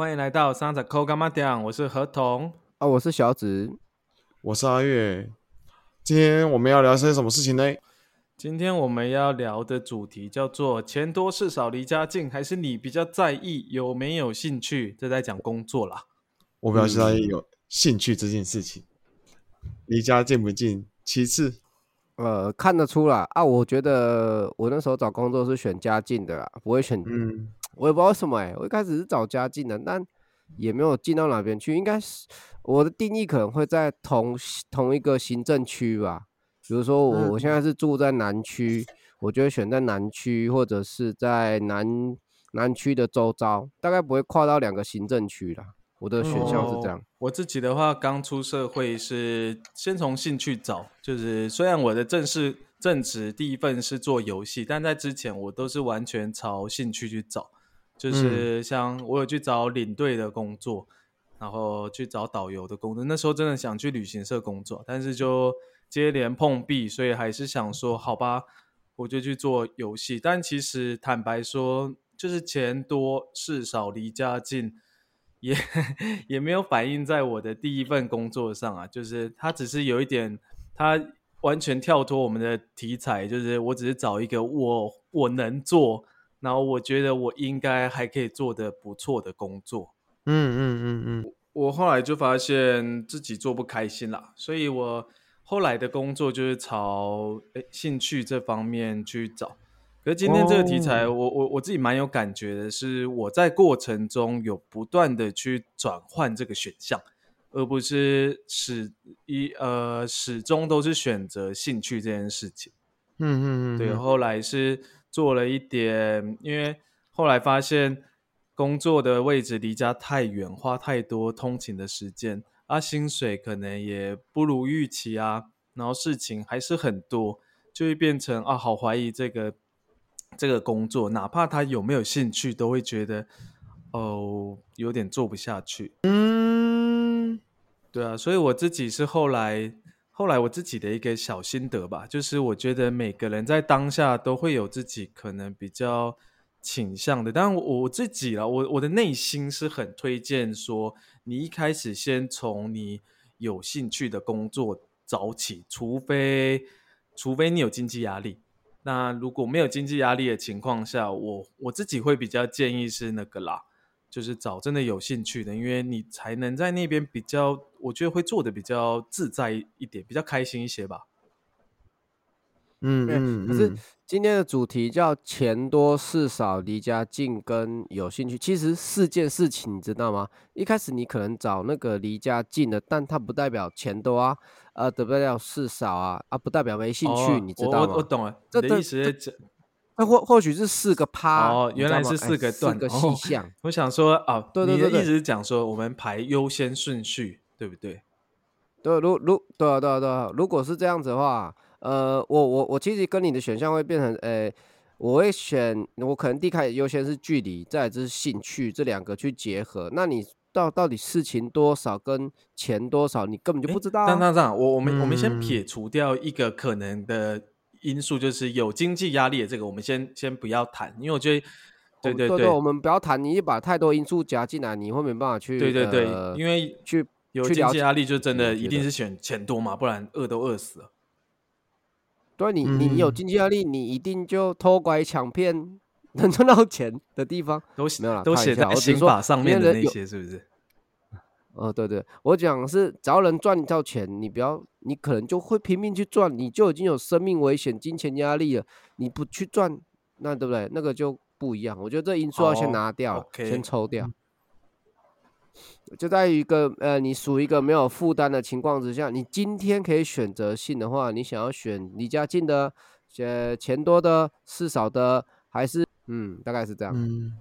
欢迎来到三仔扣干妈店，我是何童。啊，我是小紫，我是阿月。今天我们要聊些什么事情呢？今天我们要聊的主题叫做“钱多事少离家近”，还是你比较在意有没有兴趣？这在讲工作啦。我比较在意有兴趣这件事情，离家近不近其次。呃，看得出来啊，我觉得我那时候找工作是选家近的啦，不会选，嗯，我也不知道为什么哎、我一开始是找家近的，但也没有进到哪边去，应该是我的定义可能会在同同一个行政区吧。比如说我我现在是住在南区，我就会选在南区或者是在南南区的周遭，大概不会跨到两个行政区啦。我的选项是这样哦。我自己的话，刚出社会是先从兴趣找，就是虽然我的正式正职第一份是做游戏，但在之前我都是完全朝兴趣去找，就是像我有去找领队的工作，然后去找导游的工作。那时候真的想去旅行社工作，但是就接连碰壁，所以还是想说，好吧，我就去做游戏。但其实坦白说，就是钱多事少离家近。也 也没有反映在我的第一份工作上啊，就是它只是有一点，它完全跳脱我们的题材，就是我只是找一个我我能做，然后我觉得我应该还可以做的不错的工作。嗯嗯嗯嗯，我后来就发现自己做不开心啦，所以我后来的工作就是朝诶兴趣这方面去找。可是今天这个题材，哦我我我自己蛮有感觉的，是我在过程中有不断的去转换这个选项，而不是始一呃始终都是选择兴趣这件事情。嗯嗯嗯，对，后来是做了一点，因为后来发现工作的位置离家太远，花太多通勤的时间，啊，薪水可能也不如预期啊，然后事情还是很多，就会变成啊，好怀疑这个这个工作，哪怕他有没有兴趣，都会觉得哦，有点做不下去。嗯，对啊，所以我自己是后来后来我自己的一个小心得吧，就是我觉得每个人在当下都会有自己可能比较倾向的，但我我自己啦，我我的内心是很推荐说，你一开始先从你有兴趣的工作找起，除非除非你有经济压力。那如果没有经济压力的情况下，我我自己会比较建议是那个啦，就是找真的有兴趣的，因为你才能在那边比较，我觉得会做的比较自在一点，比较开心一些吧。嗯嗯，可是嗯今天的主题叫“钱多事少，离家近”跟有兴趣，其实四件事情，你知道吗？一开始你可能找那个离家近的，但它不代表钱多啊，呃，不代表事少啊，啊，不代表没兴趣，哦你知道吗我我？懂了，这的意思这那或或许是四个趴哦，原来是哎四个段四个哦细项。我想说啊，对对对对你的意思是讲说我们排优先顺序，对不对？对，如如对啊对啊对啊，如果是这样子的话，呃，我我我其实跟你的选项会变成，呃，我会选我可能第一开始优先是距离，再来就是兴趣这两个去结合。那你到到底事情多少跟钱多少，你根本就不知道、啊。这样这样这样，我我们我们先嗯撇除掉一个可能的因素，就是有经济压力的这个，我们先先不要谈，因为我觉得，对对我对我们不要谈，你把太多因素加进来，你会没办法去对对对，呃因为去有经济压力，就真的一定是选钱多嘛，不然饿都饿死了。对你你你有嗯经济压力，你一定就偷拐抢骗能赚到钱的地方。都没有啦都写在刑法上面的那些，是不是？哦，对对，我讲是只要能赚到钱，你不要，你可能就会拼命去赚，你就已经有生命危险、金钱压力了，你不去赚，那对不对？那个就不一样。我觉得这因素要先哦拿掉先抽掉。就在于一个呃，你属于一个没有负担的情况之下，你今天可以选择性的话，你想要选离家近的、呃钱多的、事少的，还是嗯，大概是这样。嗯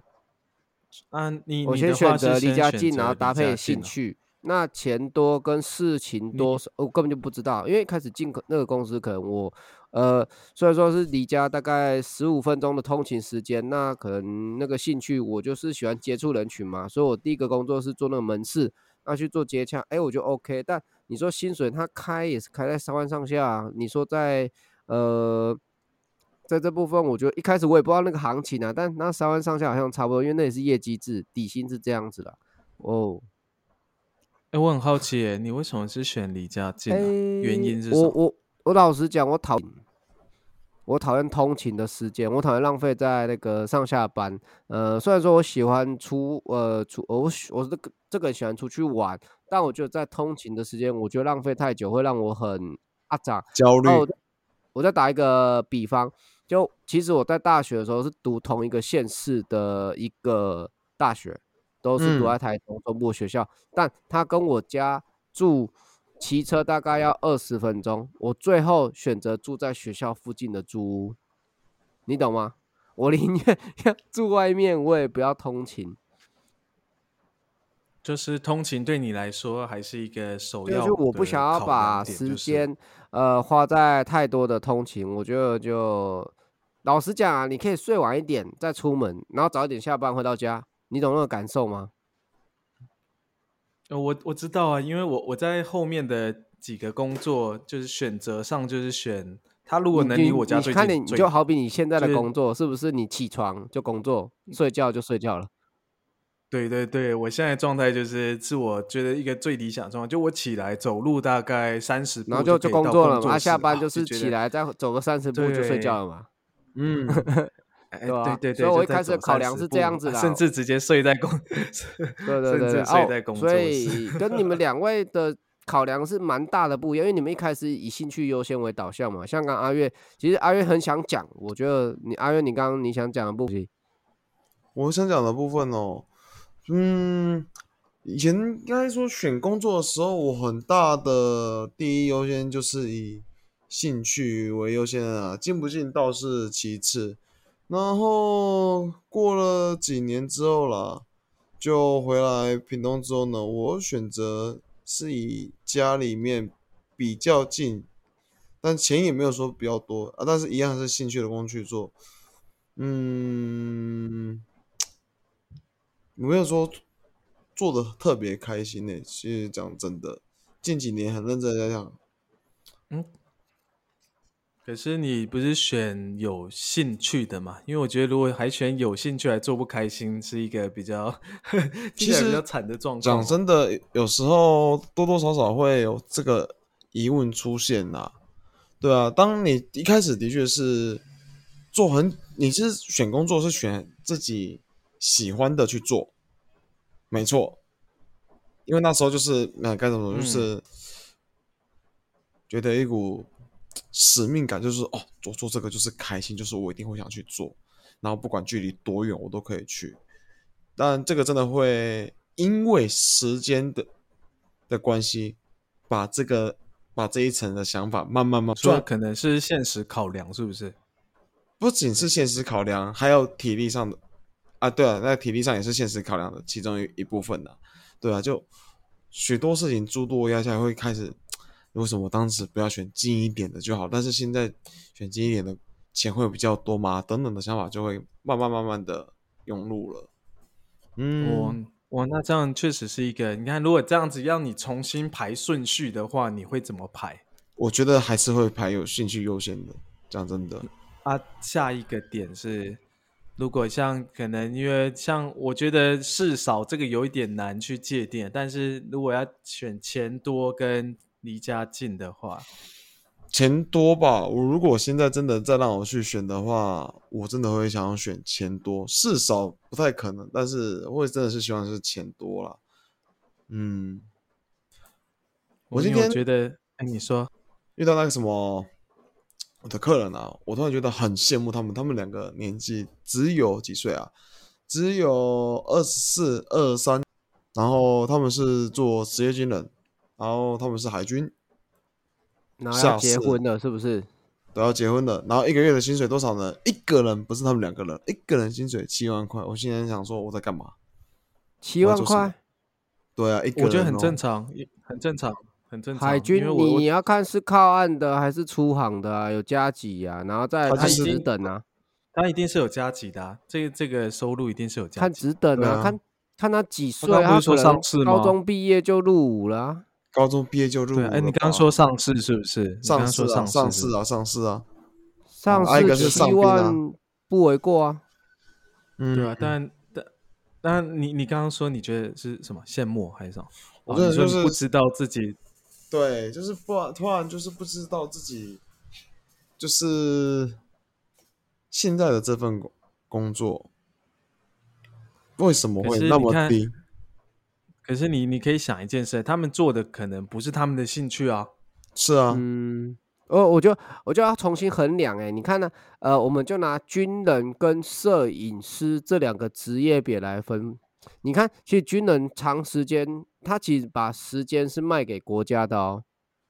啊，你我先选择离家近，然后搭配兴趣。那钱多跟事情多少，我根本就不知道，因为开始进可那个公司，可能我呃虽然说是离家大概十五分钟的通勤时间，那可能那个兴趣我就是喜欢接触人群嘛，所以我第一个工作是做那个门市，那去做接洽，哎，我就 OK。但你说薪水他开也是开在三万上下啊，你说在呃。在这部分，我觉得一开始我也不知道那个行情啊，但那三万上下好像差不多，因为那也是业绩制，底薪是这样子的。哦，哎，我很好奇，哎，你为什么是选离家近啊？原因是什么？我我我老实讲，我讨我讨厌通勤的时间，我讨厌浪费在那个上下班。呃，虽然说我喜欢出呃出我我这个这个喜欢出去玩，但我觉得在通勤的时间，我觉得浪费太久会让我很阿长焦虑。我再打一个比方，就其实我在大学的时候是读同一个县市的一个大学，都是读在台中中部学校，但他跟我家住。骑车大概要二十分钟，我最后选择住在学校附近的租屋，你懂吗？我宁愿要住外面，我也不要通勤。就是通勤对你来说还是一个首要。就我不想要把时间呃花在太多的通勤，我觉得就老实讲啊，你可以睡晚一点再出门，然后早一点下班回到家，你懂那个感受吗？呃，我我知道啊，因为我我在后面的几个工作就是选择上就是选他，如果能离我家最近，你就好比你现在的工作是不是？你起床就工作，睡觉就睡觉了。对对对，我现在状态就是是我觉得一个最理想状态，就我起来走路大概三十步，然后就就工作了嘛，下班就是起来再走个三十步就睡觉了嘛。嗯。对对对，所以我一开始考量是这样子的，甚至直接睡在工，对对对，睡在工作。所 以跟你们两位的考量是蛮大的不一样，因为你们一开始以兴趣优先为导向嘛。像刚阿月，其实阿月很想讲，我觉得你阿月，你刚刚你想讲的部分，我想讲的部分哦，嗯，以前应该说选工作的时候，我很大的第一优先就是以兴趣为优先啊，进不进倒是其次。然后过了几年之后啦，就回来屏东之后呢，我选择是以家里面比较近，但钱也没有说比较多啊，但是一样是兴趣的工去做。嗯，没有说做的特别开心呢。其实讲真的，近几年很认真在讲，嗯。可是你不是选有兴趣的嘛？因为我觉得如果还选有兴趣还做不开心，是一个比较其实比较惨的状况。讲真的，有时候多多少少会有这个疑问出现呐。对啊，当你一开始的确是做很，你是选工作是选自己喜欢的去做，没错。因为那时候就是那该怎么说，就是觉得一股。使命感就是哦，做做这个就是开心，就是我一定会想去做，然后不管距离多远，我都可以去。但这个真的会因为时间的的关系，把这个把这一层的想法慢慢慢，说可能是现实考量，是不是？不仅是现实考量，还有体力上的啊，对啊，那体力上也是现实考量的其中一一部分的，对啊，就许多事情诸多压下，会开始。为什么当时不要选近一点的就好？但是现在选近一点的钱会比较多吗？等等的想法就会慢慢慢慢的涌入了。嗯，哇，那这样确实是一个。你看，如果这样子让你重新排顺序的话，你会怎么排？我觉得还是会排有兴趣优先的。讲真的，啊，下一个点是，如果像可能因为像我觉得事少这个有一点难去界定，但是如果要选钱多跟离家近的话，钱多吧？我如果现在真的再让我去选的话，我真的会想要选钱多。事少不太可能，但是会真的是希望是钱多了。嗯，我今天觉得，哎，你说遇到那个什么我的客人啊，我突然觉得很羡慕他们。他们两个年纪只有几岁啊？只有二十四、二三，然后他们是做职业军人。然后他们是海军，然后要结婚了，是不是？都要结婚了。然后一个月的薪水多少呢？一个人不是他们两个人，一个人薪水七万块。我现在想说我在干嘛？七万块？对啊，一个我觉得很正常，很正常，很正常。海军你你要看是靠岸的还是出航的啊？有加级啊，然后再看职等啊。他一定是有加级的，这个这个收入一定是有加。看职等啊，看看他几岁，他不是说上市高中毕业就入伍了。高中毕业就入伍，哎，你刚刚说上市是不是？上市啊，上市啊，上市啊，上市七万不为过啊。嗯，对啊，但但但你你刚刚说你觉得是什么羡慕还是什么？我哦你说觉得就是不知道自己对，就是不然突然就是不知道自己就是现在的这份工工作为什么会那么低？可是你你可以想一件事，他们做的可能不是他们的兴趣啊。是啊，嗯，哦，我就我就要重新衡量哎，你看呢？呃，我们就拿军人跟摄影师这两个职业别来分。你看，其实军人长时间，他其实把时间是卖给国家的哦。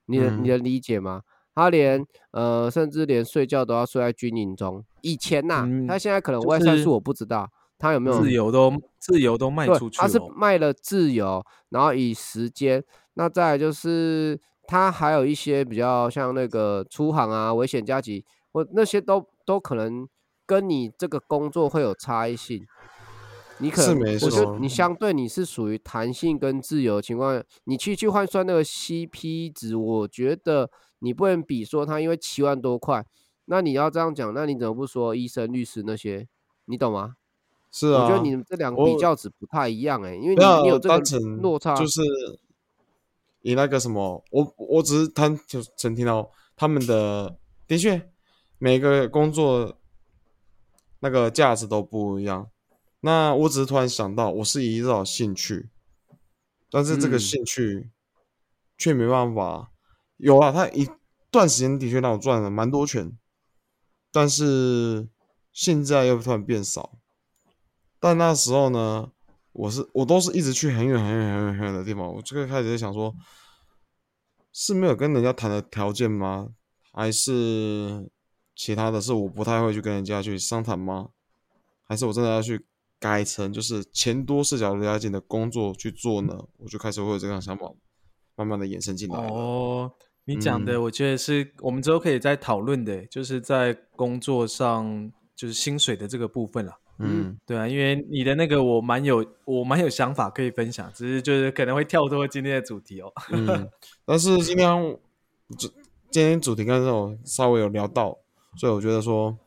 你能、你嗯能理解吗？他连呃，甚至连睡觉都要睡在军营中。以前呐、嗯他现在可能就是外散数我不知道，他有没有自由都自由都卖出，去他是。卖了自由，然后以时间，那再来就是他还有一些比较像那个出航啊、危险加急，或那些都都可能跟你这个工作会有差异性。你可能，是没我觉得错你相对你是属于弹性跟自由的情况下，你去去换算那个 CP 值，我觉得你不能比说他因为七万多块，那你要这样讲，那你怎么不说医生、律师那些？你懂吗？是啊，我觉得你们这两个比较值不太一样哎、因为你你有这个落差，就是以那个什么，我我只是单就曾听到他们的，的确每个工作那个价值都不一样。那我只是突然想到，我是依照兴趣，但是这个嗯兴趣却没办法有啊，他一段时间的确让我赚了蛮多钱，但是现在又突然变少。但那时候呢，我是我都是一直去很远很远很远很远的地方，我这个开始在想说，是没有跟人家谈的条件吗？还是其他的是我不太会去跟人家去商谈吗？还是我真的要去改成就是钱多事小离家近的工作去做呢？我就开始会有这样想法，慢慢的衍生进来。哦，你讲的嗯我觉得是我们之后可以再讨论的，就是在工作上就是薪水的这个部分了。嗯，对啊，因为你的那个我蛮有我蛮有想法可以分享，只是就是可能会跳脱今天的主题哦。嗯，但是今天主今天主题刚才我稍微有聊到，所以我觉得说，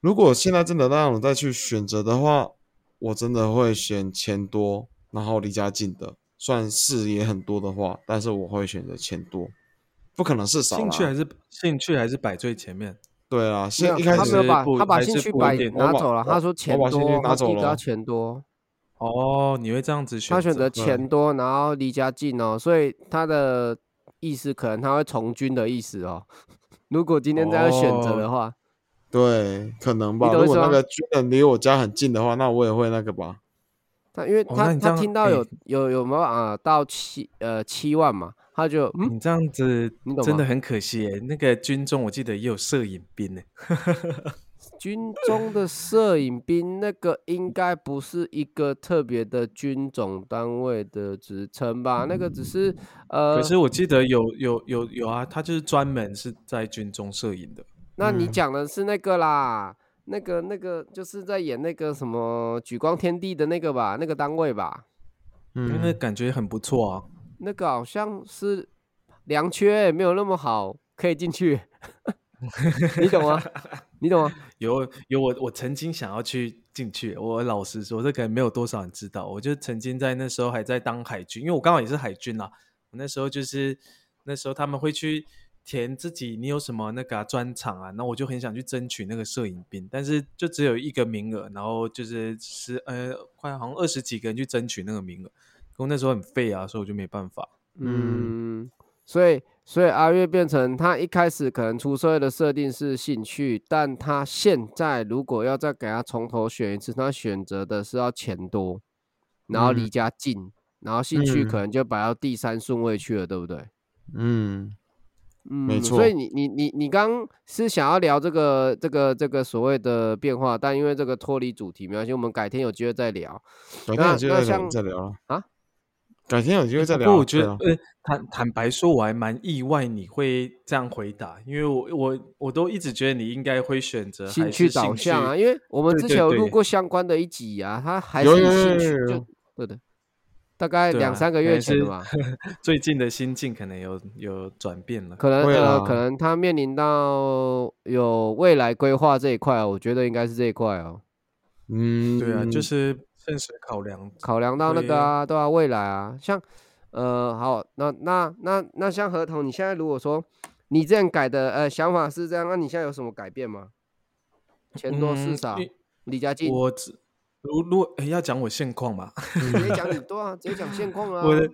如果现在真的让我再去选择的话，我真的会选钱多，然后离家近的，算事也很多的话，但是我会选择钱多，不可能是少。兴趣还是兴趣还是摆最前面。对啊，没有先一开始他没有把他把兴趣摆拿走了，他说钱多，拿走他第一个要了钱多，哦，你会这样子选？他选择对钱多，然后离家近哦，所以他的意思可能他会从军的意思哦。如果今天这样选择的话，对，可能吧。如果那个军人离我家很近的话，那我也会那个吧。他因为他、他听到有、有有没有啊到七呃七万嘛，他就嗯你这样子你懂真的很可惜耶。那个军中我记得也有摄影兵呢。军中的摄影兵那个应该不是一个特别的军种单位的职称吧？那个只是呃，可是我记得有有有有啊，他就是专门是在军中摄影的。那你嗯讲的是那个啦，那个那个就是在演那个什么《举光天地》的那个吧，那个单位吧，嗯那嗯，感觉很不错啊。那个好像是良缺，没有那么好，可以进去，你懂吗？你懂吗？有有我我曾经想要去进去，我老实说，这可能没有多少人知道。我就曾经在那时候还在当海军，因为我刚好也是海军啦。我那时候就是那时候他们会去填自己你有什么那个啊专场啊，那我就很想去争取那个摄影兵，但是就只有一个名额，然后就是十呃快好像二十几个人去争取那个名额，我那时候很废啊，所以我就没办法。嗯，所以所以阿月变成他一开始可能出社会的设定是兴趣，但他现在如果要再给他从头选一次，他选择的是要钱多，然后离嗯家近，然后兴趣可嗯能就摆到第三顺位去了，对不对？嗯，嗯，没所以你你你你刚是想要聊这个这个这个所谓的变化，但因为这个脱离主题，没关系，我们改天有机会再聊。改天有机会再聊了啊。改天有机会再不聊不。过我觉得，呃，坦坦白说，我还蛮意外你会这样回答，因为我我我都一直觉得你应该会选择还兴趣导向啊，因为我们之前有录过相关的一集啊，他还有是以有有有兴趣就对的，大概两三个月前的吧，最近的心境可能有有转变了。可能会呃，可能他面临到有未来规划这一块哦，我觉得应该是这一块哦。嗯，对啊，就是现实考量。考量到那个啊，对啊，未来啊，像呃，好，那那那那像合同，你现在如果说你这样改的呃想法是这样，那你现在有什么改变吗？钱多事嗯少因，离家近，我只如如要讲我现况嘛，直接讲你 对啊，直接讲现况啊，我的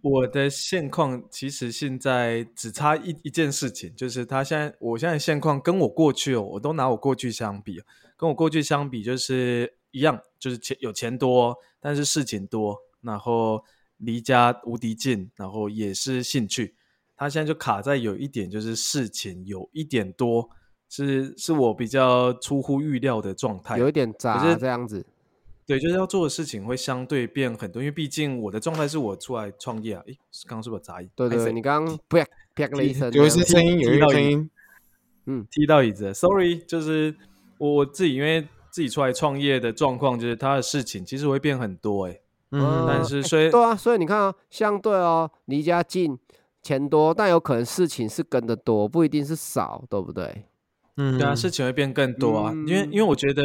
我的现况其实现在只差一一件事情，就是他现在我现在现况跟我过去哦，我都拿我过去相比，跟我过去相比就是一样，就是钱有钱多，但是事情多，然后离家无敌近，然后也是兴趣。他现在就卡在有一点，就是事情有一点多，是是我比较出乎预料的状态。有一点杂这样子，对，就是要做的事情会相对变很多，因为毕竟我的状态是我出来创业啊。诶，刚刚是不是有杂音？对对对，你刚刚啪啪了一声有，一些声音，有一个声音，嗯踢到椅子，sorry，就是我我自己因为自己出来创业的状况，就是他的事情其实会变很多哎，嗯，但是所以对啊，所以你看啊，相对哦，离家近，钱多，但有可能事情是跟的多，不一定是少，对不对？嗯，对啊，事情会变更多啊。因为嗯因为我觉得，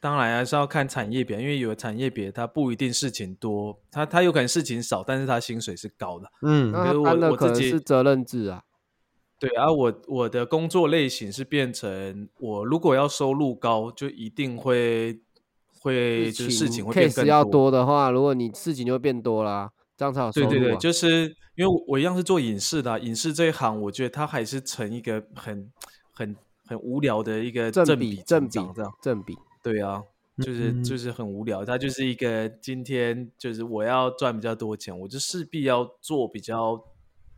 当然还是要看产业别，因为有的产业别它不一定事情多，它它有可能事情少，但是它薪水是高的。嗯那我我自己能是责任制啊，对啊，我我的工作类型是变成我如果要收入高，就一定会会就是事情会变更要多的话，如果你事情就会变多啦，这样才有收入、啊。对对对，就是因为我我一样是做影视的啊、影视这一行，我觉得它还是成一个很很很无聊的一个正正比正比这样。正比，对啊，就是嗯就是很无聊，它就是一个今天就是我要赚比较多钱，我就势必要做比较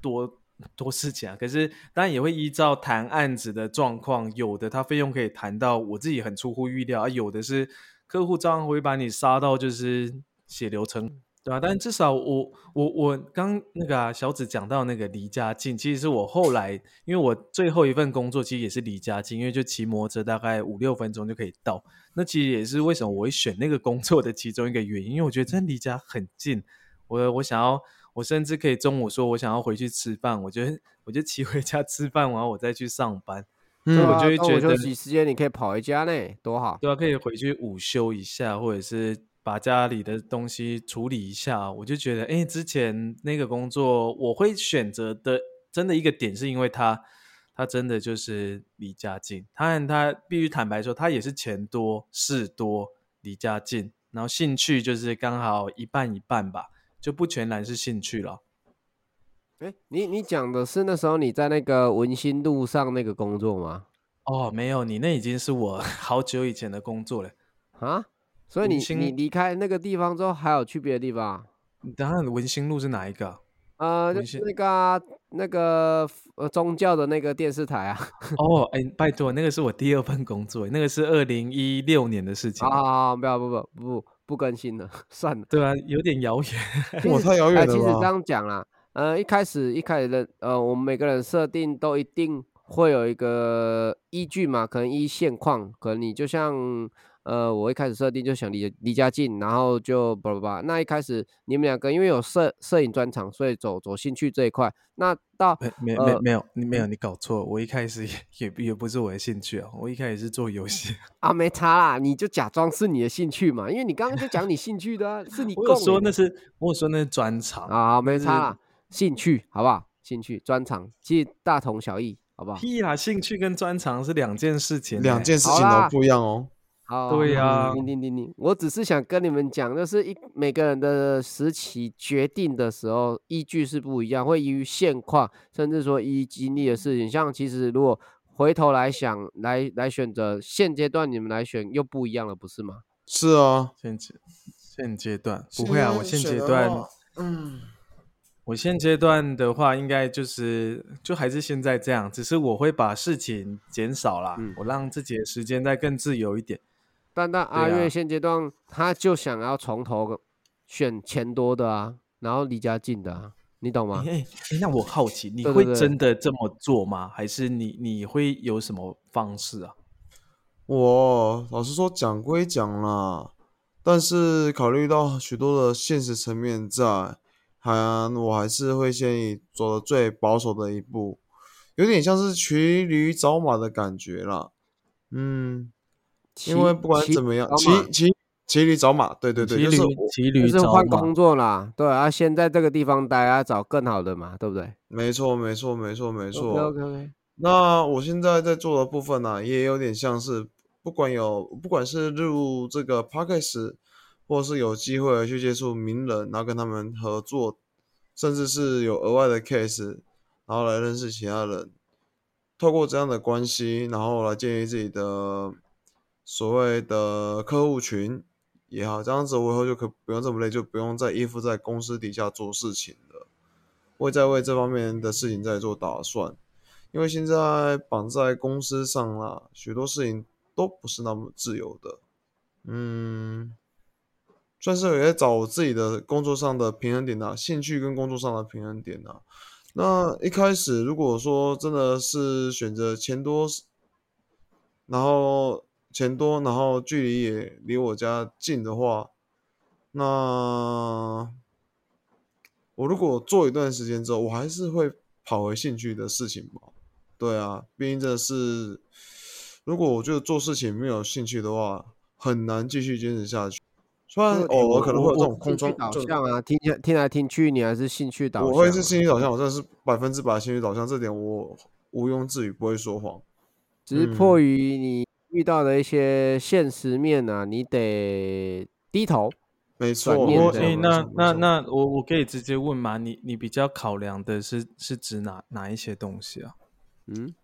多多事情啊。可是当然也会依照谈案子的状况，有的他费用可以谈到我自己很出乎预料啊，有的是客户照样会把你杀到就是血流成。对啊，但至少我我我刚那个啊，小紫讲到那个离家近，其实是我后来，因为我最后一份工作其实也是离家近，因为就骑摩托车大概五六分钟就可以到。那其实也是为什么我会选那个工作的其中一个原因，因为我觉得真离家很近。我我想要，我甚至可以中午说我想要回去吃饭，我觉得我就骑回家吃饭，然后我再去上班，嗯我就会觉得息时间你可以跑回家呢，多好。对啊，可以回去午休一下，或者是把家里的东西处理一下。我就觉得，哎，之前那个工作我会选择的，真的一个点是因为他，他真的就是离家近。当然，他必须坦白说，他也是钱多事多，离家近，然后兴趣就是刚好一半一半吧，就不全然是兴趣了。哎，你你讲的是那时候你在那个文心路上那个工作吗？哦，没有，你那已经是我 好久以前的工作了。啊？所以你你离开那个地方之后，还有去别的地方啊？当然，文心路是哪一个啊？呃，就是那个啊、那个呃宗教的那个电视台啊。哦，哎，拜托，那个是我第二份工作，那个是二零一六年的事情好。好好，不要不不不不更新了，算了。对啊，有点遥远。我，太遥哎，远了吧？其实这样讲啦，呃，一开始一开始的呃，我们每个人设定都一定会有一个依据嘛，可能依现况，可能你就像呃，我一开始设定就想离离家近，然后就叭叭叭。那一开始你们两个因为有摄摄影专长，所以走走兴趣这一块。那到没没没没有，你没有，你搞错。我一开始 也也也不是我的兴趣啊，我一开始是做游戏。啊没差啦，你就假装是你的兴趣嘛，因为你刚刚就讲你兴趣的、啊，是你 我有说那是，我有说那是专长。啊，没差啦，兴趣好不好？兴趣专长其实大同小异，好不好？屁啦，兴趣跟专长是两件事情欸。两件事情都不一样哦。好，对好呀停停停停，我只是想跟你们讲，就是一每个人的时期决定的时候，依据是不一样，会依于现况，甚至说依经历的事情。像其实如果回头来想，来来选择现阶段你们来选又不一样了，不是吗？是哦，现阶现阶段不会啊，我现阶段，嗯，我现阶段的话，应该就是就还是现在这样，只是我会把事情减少啦，嗯我让自己的时间再更自由一点。但但阿月现阶段他就想要从头选钱多的啊，然后离家近的啊，你懂吗哎？哎哎，那我好奇，你会真的这么做吗？还是你你会有什么方式啊？我老实说讲归讲啦，但是考虑到许多的现实层面在，还我还是会建议走的最保守的一步，有点像是骑驴找马的感觉啦。嗯，因为不管怎么样，骑骑骑驴找马，对对对，骑驴找马换工作啦，对啊，先在这个地方待啊，找更好的嘛，对不对？没错没错没错没错。OK OK，那我现在在做的部分呢、也有点像是，不管有不管是入这个 p a c k a g e 或是有机会去接触名人，然后跟他们合作，甚至是有额外的 case，然后来认识其他人，透过这样的关系，然后来建立自己的所谓的客户群也好，这样子我以后就可不用这么累，就不用再依附在公司底下做事情了，会再为这方面的事情在做打算。因为现在绑在公司上啦，许多事情都不是那么自由的。嗯，算是有在找我自己的工作上的平衡点啊，兴趣跟工作上的平衡点啊。那一开始如果说真的是选择钱多，然后钱多，然后距离也离我家近的话，那我如果做一段时间之后，我还是会跑回兴趣的事情吧。对啊，毕竟真的是，如果我觉得做事情没有兴趣的话，很难继续坚持下去。虽然偶尔可能会有这种空窗，导向啊，听听来听去，你还是兴趣导向啊。我会是兴趣导向，我真的是百分之百兴趣导向，这点我毋庸置疑，不会说谎。只是迫嗯于你遇到的一些现实面啊，你得低头。没错，转念我诶，这样那那那我我可以直接问吗？你你比较考量的是是指哪哪一些东西啊？嗯，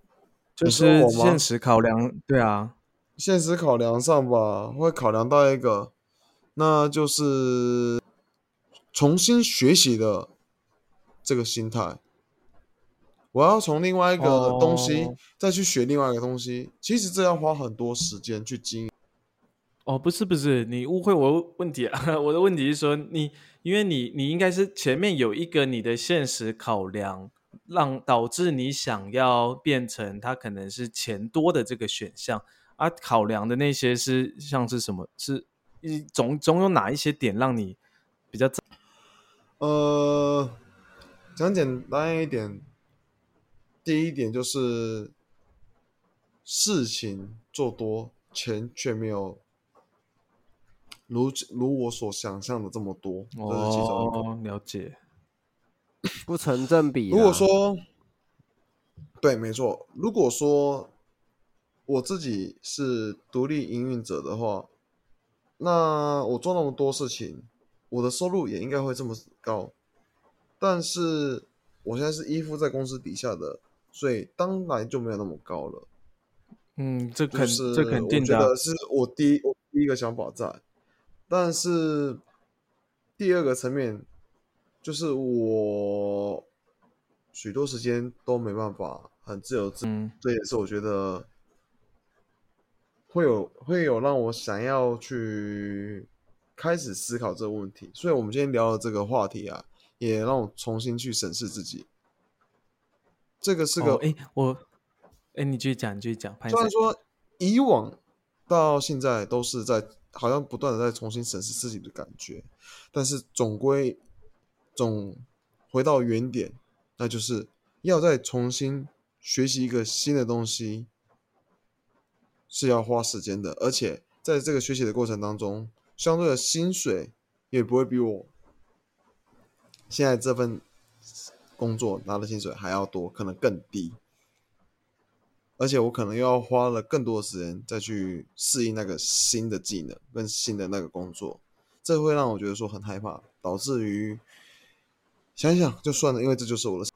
就是现实考量，对啊，现实考量上吧，会考量到一个，那就是重新学习的这个心态。我要从另外一个东西、哦再去学另外一个东西，其实这要花很多时间去经营。哦，不是不是，你误会我问题啊！我的问题是说你，因为你你应该是前面有一个你的现实考量，让导致你想要变成它可能是钱多的这个选项，而、考量的那些是像是什么？是一总总有哪一些点让你比较呃，讲简单一点，第一点就是事情做多，钱却没有如如我所想象的这么多，这是其中一个。哦，了解。不成正比啦。如果说，对，没错。如果说我自己是独立营运者的话，那我做那么多事情，我的收入也应该会这么高。但是我现在是依附在公司底下的，所以当然就没有那么高了。嗯，这肯、就是这肯定我的啊、觉得是我第一我第一个想法在，但是第二个层面就是我许多时间都没办法很自由自，嗯这也是我觉得会有会有让我想要去开始思考这个问题。所以我们今天聊的这个话题啊，也让我重新去审视自己。这个是个哦，哎、我，哎、你继续讲，你继续讲。潘虽然说以往到现在都是在好像不断的在重新审视自己的感觉，但是总归总回到原点，那就是要再重新学习一个新的东西，是要花时间的，而且在这个学习的过程当中，相对的薪水也不会比我现在这份工作拿的薪水还要多，可能更低。而且我可能又要花了更多的时间再去适应那个新的技能跟新的那个工作，这会让我觉得说很害怕，导致于想想就算了，因为这就是我的。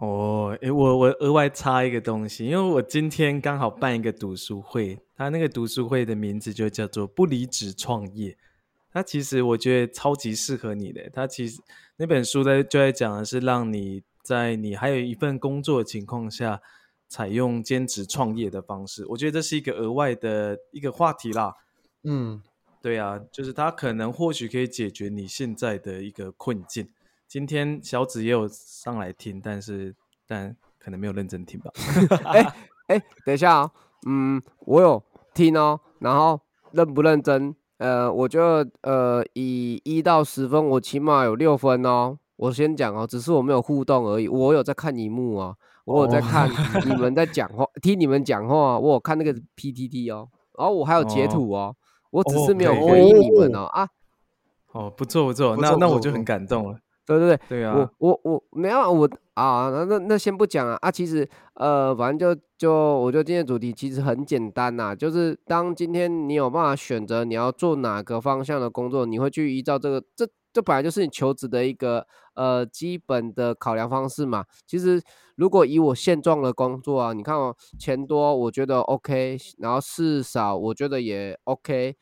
哦，诶，我我额外插一个东西，因为我今天刚好办一个读书会，他那个读书会的名字就叫做“不离职创业”。他其实我觉得超级适合你的。他其实那本书在就在讲的是让你在你还有一份工作的情况下，采用兼职创业的方式。我觉得这是一个额外的一个话题啦。嗯，对啊，就是它可能或许可以解决你现在的一个困境。今天小紫也有上来听，但是但可能没有认真听吧。哎哎，等一下哦，嗯，我有听哦，然后认不认真？呃，我觉得呃，以一到十分，我起码有六分哦。我先讲哦，只是我没有互动而已。我有在看荧幕哦，我有在看 你们在讲话，听你们讲话，我有看那个 PTT 哦，然后我还有截哦图哦。我只是没有哦回应你们哦啊，哦，不错不错，那那我就很感动了。对对对，对啊，我我我没有我啊，那那那先不讲啊啊，其实呃，反正就就我觉得今天的主题其实很简单呐、就是当今天你有办法选择你要做哪个方向的工作，你会去依照这个这这本来就是你求职的一个呃基本的考量方式嘛。其实如果以我现状的工作啊，你看哦，钱多我觉得 OK，然后事少我觉得也 OK。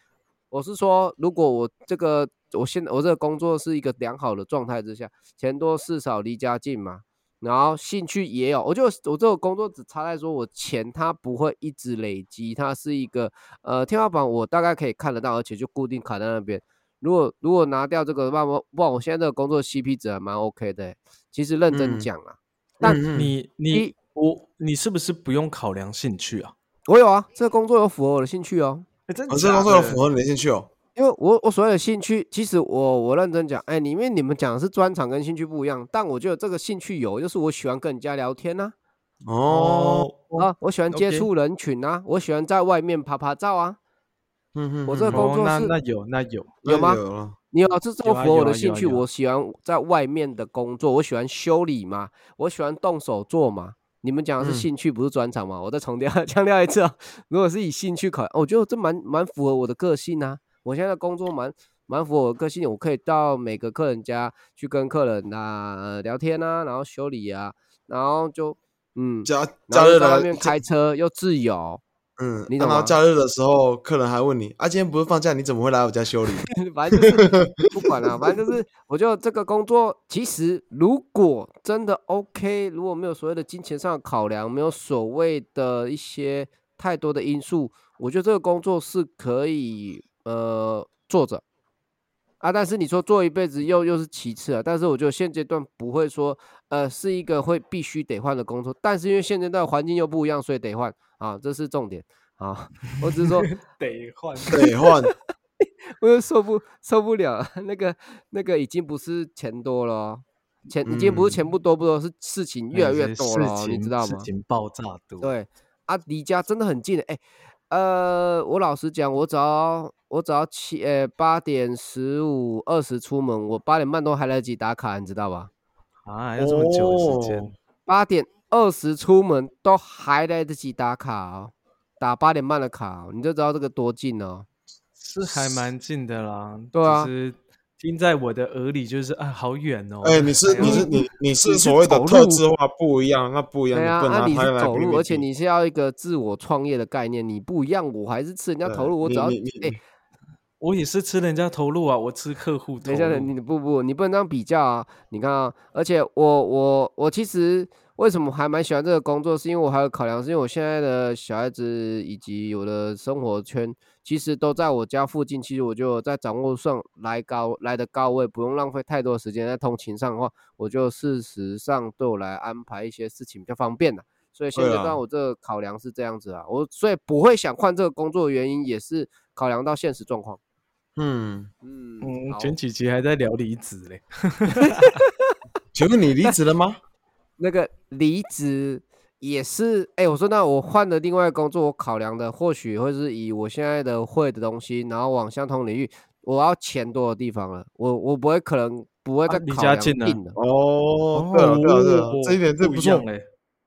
我是说，如果我这个我现我这个工作是一个良好的状态之下，钱多事少离家近嘛，然后兴趣也有，我就我这个工作只差在说我钱它不会一直累积，它是一个呃天花板，我大概可以看得到，而且就固定卡在那边。如果如果拿掉这个，不然我不然我现在这个工作 CP 值还蛮 OK 的欸、其实认真嗯讲啊，但你你我你是不是不用考量兴趣啊？我有啊，这个工作有符合我的兴趣哦。哎真哦，这个工作有符合你的兴趣哦。因为我我所有的兴趣，其实我我认真讲，哎，里面你们讲的是专长跟兴趣不一样，但我觉得这个兴趣有，就是我喜欢跟人家聊天呐、哦，啊，我喜欢接触人群啊，我喜欢在外面拍拍照啊。嗯哼，我这个嗯工作是哦那那有那有，有吗？有，你有这这么符合我的兴趣，啊有啊有啊我喜欢在外面的工作，我喜欢修理嘛，我喜欢动手做嘛。你们讲的是嗯兴趣，不是专长嘛？我再重调 强调一次哦，如果是以兴趣考，我觉得这蛮蛮符合我的个性啊。我现在的工作蛮蛮符合我的个性，我可以到每个客人家去跟客人啊、呃聊天啊，然后修理啊，然后就嗯，加然假日的后又在外面开车又自由，嗯，你懂吗后假日的时候，客人还问你啊，今天不是放假，你怎么会来我家修理？反正就是不管了、反正就是，我觉得这个工作其实如果真的 OK，如果没有所谓的金钱上的考量，没有所谓的一些太多的因素，我觉得这个工作是可以呃做着啊。但是你说做一辈子又又是其次啊。但是我觉得现阶段不会说呃是一个会必须得换的工作，但是因为现阶段环境又不一样，所以得换啊，这是重点啊。我只是说。得换。得换，我又受不受不了了，那个那个已经不是钱多了哦，钱已经不是钱嗯不多不多，是事情越来越多了哦，你知道吗？事情爆炸多。，对啊，离家真的很近的，哎，呃，我老实讲，我只要我只要七呃八点十五二十出门，我八点半都还来得及打卡，你知道吧？啊，要这么久的时间哦，八点二十出门都还来得及打卡哦，打八点半的卡哦，你就知道这个多近哦。是还蛮近的啦。对啊听在我的耳里就是啊，好远哦。哎，你是你是你你是是所谓的特质化不一样，那不一样，那、你是走路，而且你是要一个自我创业的概念，你不一样，我还是吃人家投入，我只要哎，我也是吃人家投入啊，我吃客户投等一下，入。你不不，你不能这样比较啊！你看啊，而且我我我其实为什么还蛮喜欢这个工作，是因为我还有考量，是因为我现在的小孩子以及我的生活圈，其实都在我家附近，其实我就在掌握上来高来的高位，不用浪费太多时间在通勤上的话，我就事实上对我来安排一些事情比较方便了。所以现阶段我这个考量是这样子啊，我所以不会想换这个工作的原因，也是考量到现实状况。嗯，嗯嗯，前几集还在聊离职嘞。请问你离职了吗？那个离职也是，哎、我说那我换了另外一个工作，我考量的或许会是以我现在的会的东西，然后往相同领域，我要钱多的地方了，我我不会可能不会再考量家近呢定的，哦，对了对了对了，这一点这不错。嘞。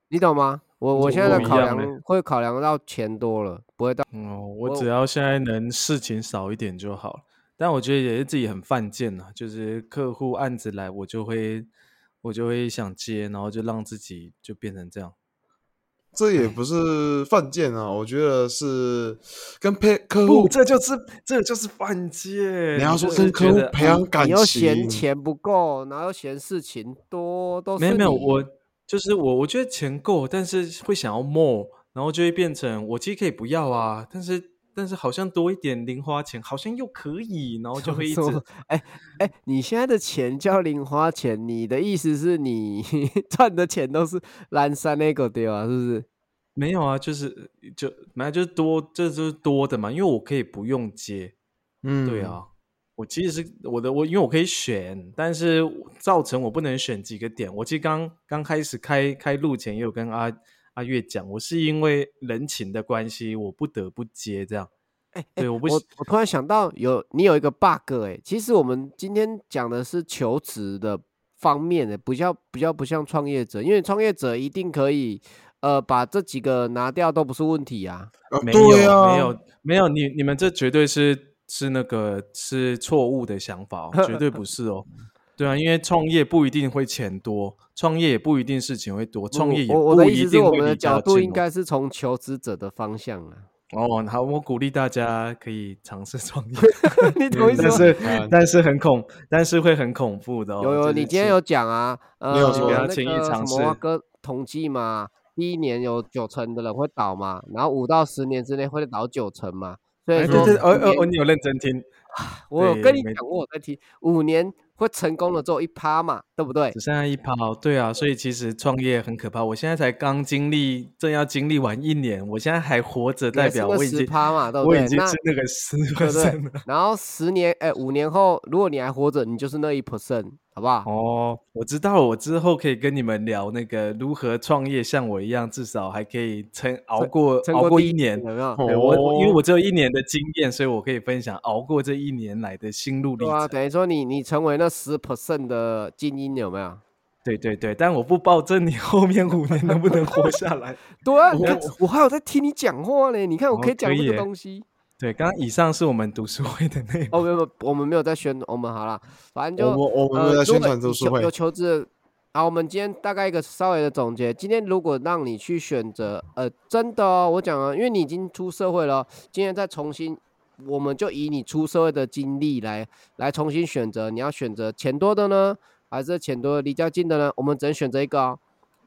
你懂吗？我我这现在的考量会考量到钱多了，不会到哦，我我只要现在能事情少一点就好了。但我觉得也是自己很犯贱呐、就是客户案子来，我就会我就会想接，然后就让自己就变成这样。这也不是犯贱啊，我觉得是跟配客户不，，这就是这就是犯贱。你要说就是跟客户培养感你又嫌情，钱不够，然后又嫌事情多，都是没有没有，我就是我，我觉得钱够，但是会想要 more，然后就会变成我其实可以不要啊，但是但是好像多一点零花钱好像又可以，然后就会一直 哎哎，你现在的钱叫零花钱，你的意思是你 赚的钱都是蓝山那个对啊？是不是？没有啊，就是就本来就是多，这就是多的嘛，因为我可以不用接，嗯，对，啊。我其实是我的我，因为我可以选，但是造成我不能选几个点。我其实刚刚开始开开录前也有跟阿阿月讲，我是因为人情的关系，我不得不接这样。哎、哎对我不我我突然想到有你有一个 bug 哎、其实我们今天讲的是求职的方面的，比较比较不像创业者，因为创业者一定可以呃把这几个拿掉都不是问题啊。呃没有对啊，没有没有，你你们这绝对是是那个是错误的想法、哦，绝对不是哦。对啊，因为创业不一定会钱多，创业也不一定事情会多，创业也我我的不一意思是我们的角度应该是从求职者的方向啊。哦。好，我鼓励大家可以尝试创业，你懂我意吗？但是嗯但是很恐，但是会很恐怖的哦。有有，你今天有讲啊，呃，没有请不要那轻易个尝试什么哥统计嘛，第一年有九成的人会倒嘛，然后五到十年之内会倒九成嘛，所以哎，说对对，哦哦哦，五年你有认真听，我有跟你讲过，我在听，五年会成功的只有一趴嘛，对不对只？剩下一趴哦。对啊，所以其实创业很可怕。我现在才刚经历，正要经历完一年，我现在还活着，代表我已十经趴嘛，对不我已经是那个十对不对 percent 了。？然后十年，哎，五年后，如果你还活着，你就是那一 percent，好不好？哦，我知道了，我之后可以跟你们聊那个如何创业，像我一样，至少还可以撑熬过熬撑过一年。有没有？对我我因为哦我只有一年的经验，所以我可以分享熬过这一年来的心路历对啊，程。等于说你你成为那十 percent 的精英，有没有？对对对，但我不保证你后面五年能不能活下来。对啊，你看我还有在听你讲话呢，你看我哦可以讲这个东西。对，刚刚以上是我们读书会的内容。哦，没有没有，我们没有在宣，我们好了，反正就我们我们没有呃，在宣传读书会有，求职的，好，我们今天大概一个稍微的总结。今天如果让你去选择，呃，真的哦，我讲了，因为你已经出社会了哦，今天再重新，我们就以你出社会的经历来来重新选择，你要选择钱多的呢，还是钱多的离家近的呢？我们只能选择一个哦，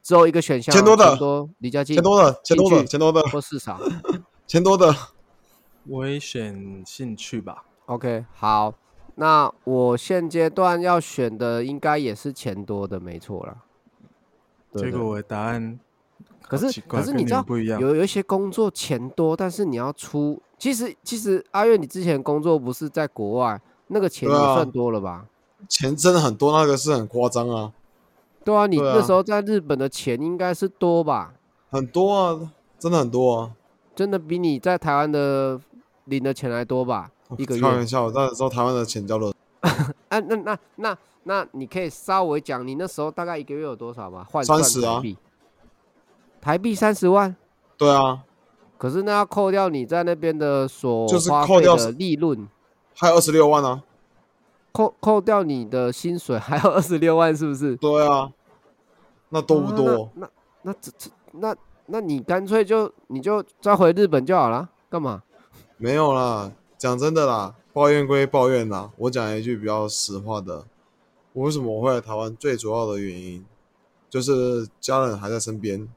只有一个选项哦，钱多的钱多离家近，钱多的，钱多的，钱多的，或市场。钱多的，我也选兴趣吧。OK，好，那我现阶段要选的应该也是钱多的，没错啦。对对结果我的答案可是可是你知道不一样。有有一些工作钱多，但是你要出，其实其实阿月，你之前工作不是在国外，那个钱也算多了吧？钱真的很多，那个是很夸张啊，对啊，你那时候在日本的钱应该是多吧？很多啊，真的很多啊。真的比你在台湾的领的钱还多吧？一个月开玩笑，那时候台湾的钱交了 啊，那那那那你可以稍微讲，你那时候大概一个月有多少吗？换三十啊算台币，三十万。对啊，可是那要扣掉你在那边的所就是花扣掉费的利润，还有二十六万啊。扣扣掉你的薪水，还有二十六万，是不是？对啊，那多不啊多？那那那这这那那你干脆就你就再回日本就好了，干嘛？没有啦，讲真的啦，抱怨归抱怨啦，我讲一句比较实话的，我为什么我会来台湾？最主要的原因就是家人还在身边，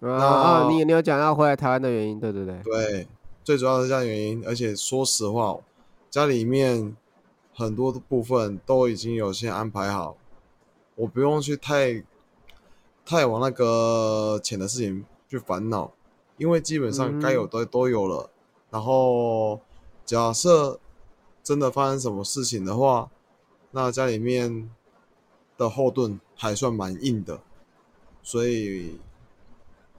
啊啊，你你有讲到回来台湾的原因，对对对，对，最主要是这样原因。而且说实话，家里面很多的部分都已经有先安排好，我不用去太太往那个钱的事情去烦恼，因为基本上该有的都有了。然后假设真的发生什么事情的话，那家里面的后盾还算蛮硬的，所以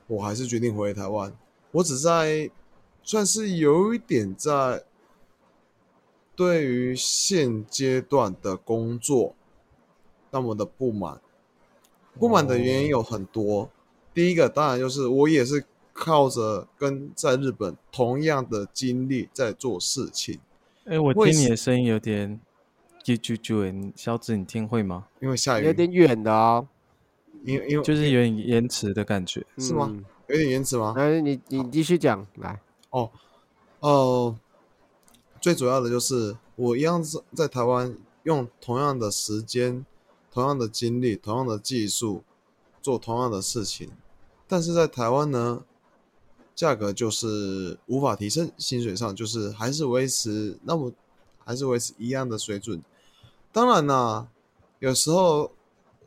我还是决定回台湾。我只在算是有一点在对于现阶段的工作那么的不满。不满的原因有很多，第一个当然就是我也是靠着跟在日本同样的经历在做事情，哎，我听你的声音有点啾啾啾，小紫你听会吗？因为下雨，有点远的哦，因为因为就是有点延迟的感觉。是吗嗯？有点延迟吗？来，你你继续讲，来，哦，呃，最主要的就是我一样是在台湾用同样的时间、同样的精力、同样的技术做同样的事情，但是在台湾呢，价格就是无法提升，薪水上就是还是维持那么还是维持一样的水准。当然啦，有时候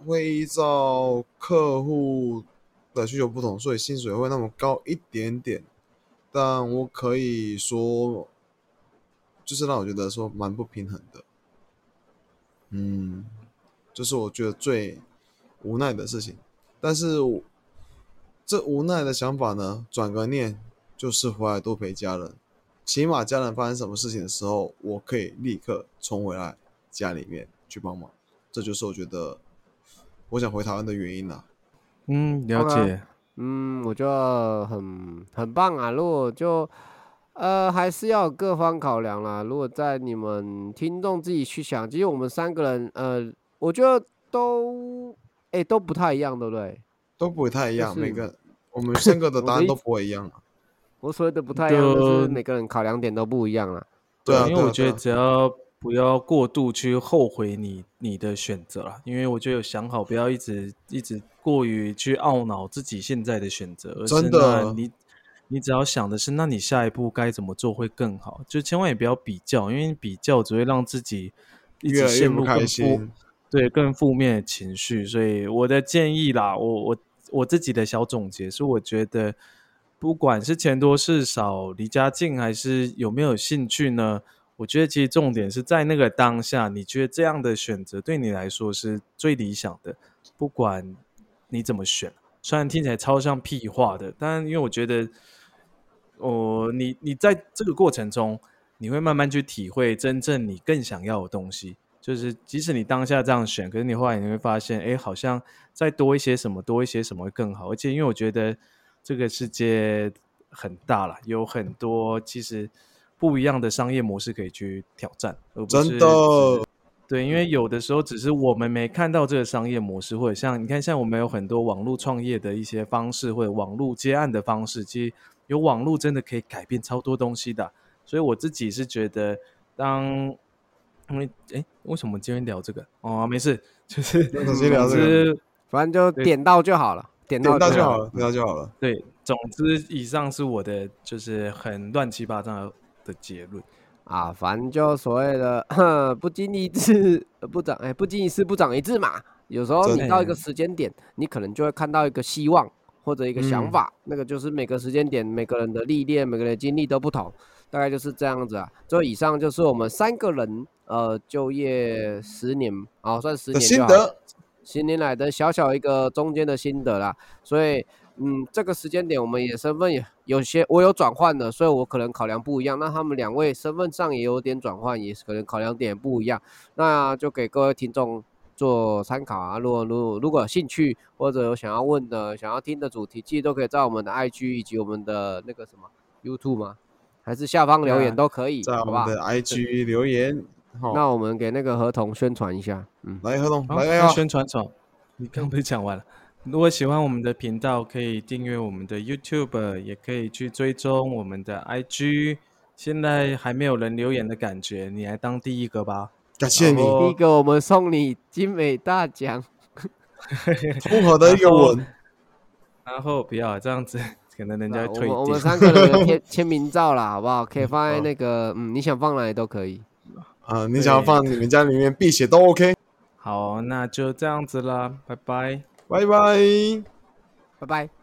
会依照客户的需求不同，所以薪水会那么高一点点。但我可以说，就是让我觉得说蛮不平衡的。嗯，就是我觉得最无奈的事情。但是这无奈的想法呢，转个念就是回来多陪家人。起码家人发生什么事情的时候，我可以立刻冲回来家里面去帮忙。这就是我觉得我想回台湾的原因啦。嗯，了解。嗯，我觉得很很棒啊。如果就呃，还是要各方考量啦。如果在你们听众自己去想，其实我们三个人，呃，我觉得都哎、都不太一样，对不对？都不会太一样，就是每个我们三个的答案都不会一样啊。我所谓的不太一样，就是每个人考量点都不一样啦。对啊，因为我觉得只要不要过度去后悔你你的选择啦，因为我觉得有想好，不要一直一直过于去懊恼自己现在的选择，而是真的你你只要想的是，那你下一步该怎么做会更好，就千万也不要比较，因为比较只会让自己一直越越不开陷入更负心。对更负面的情绪。所以我的建议啦，我我我自己的小总结是，我觉得不管是钱多事少、离家近，还是有没有兴趣呢？我觉得其实重点是在那个当下，你觉得这样的选择对你来说是最理想的，不管你怎么选。虽然听起来超像屁话的，但因为我觉得，哦，你你在这个过程中，你会慢慢去体会真正你更想要的东西。就是即使你当下这样选，可是你后来你会发现，哎，好像再多一些什么，多一些什么会更好。而且因为我觉得这个世界很大了，有很多其实不一样的商业模式可以去挑战，而不是真的对，因为有的时候只是我们没看到这个商业模式，或者像你看，像我们有很多网络创业的一些方式，或者网络接案的方式，其实有网络真的可以改变超多东西的。所以我自己是觉得，当因为哎，为什么今天聊这个？哦，没事，就是那直接聊这个反正就点到就好了，点到就好了。点到就好了。对，总之以上是我的就是很乱七八糟的结论。啊，反正就所谓的 不经一事呃不长，哎，不经一事不长一智嘛。有时候你到一个时间点，你可能就会看到一个希望或者一个想嗯法，那个就是每个时间点每个人的历练、每个人的经历都不同，大概就是这样子啊。所以以上就是我们三个人呃就业十年啊，算十年心得，十年来的小小一个中间的心得啦。所以，嗯，这个时间点我们也身份也有些我有转换的，所以我可能考量不一样。那他们两位身份上也有点转换，也是可能考量点不一样。那就给各位听众做参考啊。如果如果如果有兴趣或者有想要问的、想要听的主题，其实都可以在我们的 IG 以及我们的那个什么 YouTube 吗？还是下方留言啊都可以，在我们？的 IG 留言。好，那我们给那个合同宣传一下，嗯。来合同，好，来呀，那宣传手，你刚不是讲完了？如果喜欢我们的频道，可以订阅我们的 YouTube，也可以去追踪我们的 IG。现在还没有人留言的感觉，你来当第一个吧。感谢你第一个我们送你精美大奖。综合的一个然后吻，然后不要这样子，可能人家那我会退订们我们。三个人的签签名照啦，好不好？可以放在那个，嗯，你想放哪里都可以。啊，你想要放你们家里面辟邪都 OK，好，那就这样子啦，拜拜。拜拜。拜拜。